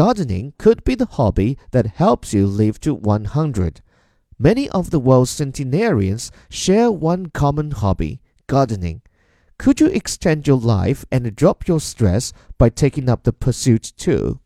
Gardening could be the hobby that helps you live to 100. Many of the world's centenarians share one common hobby gardening. Could you extend your life and drop your stress by taking up the pursuit too?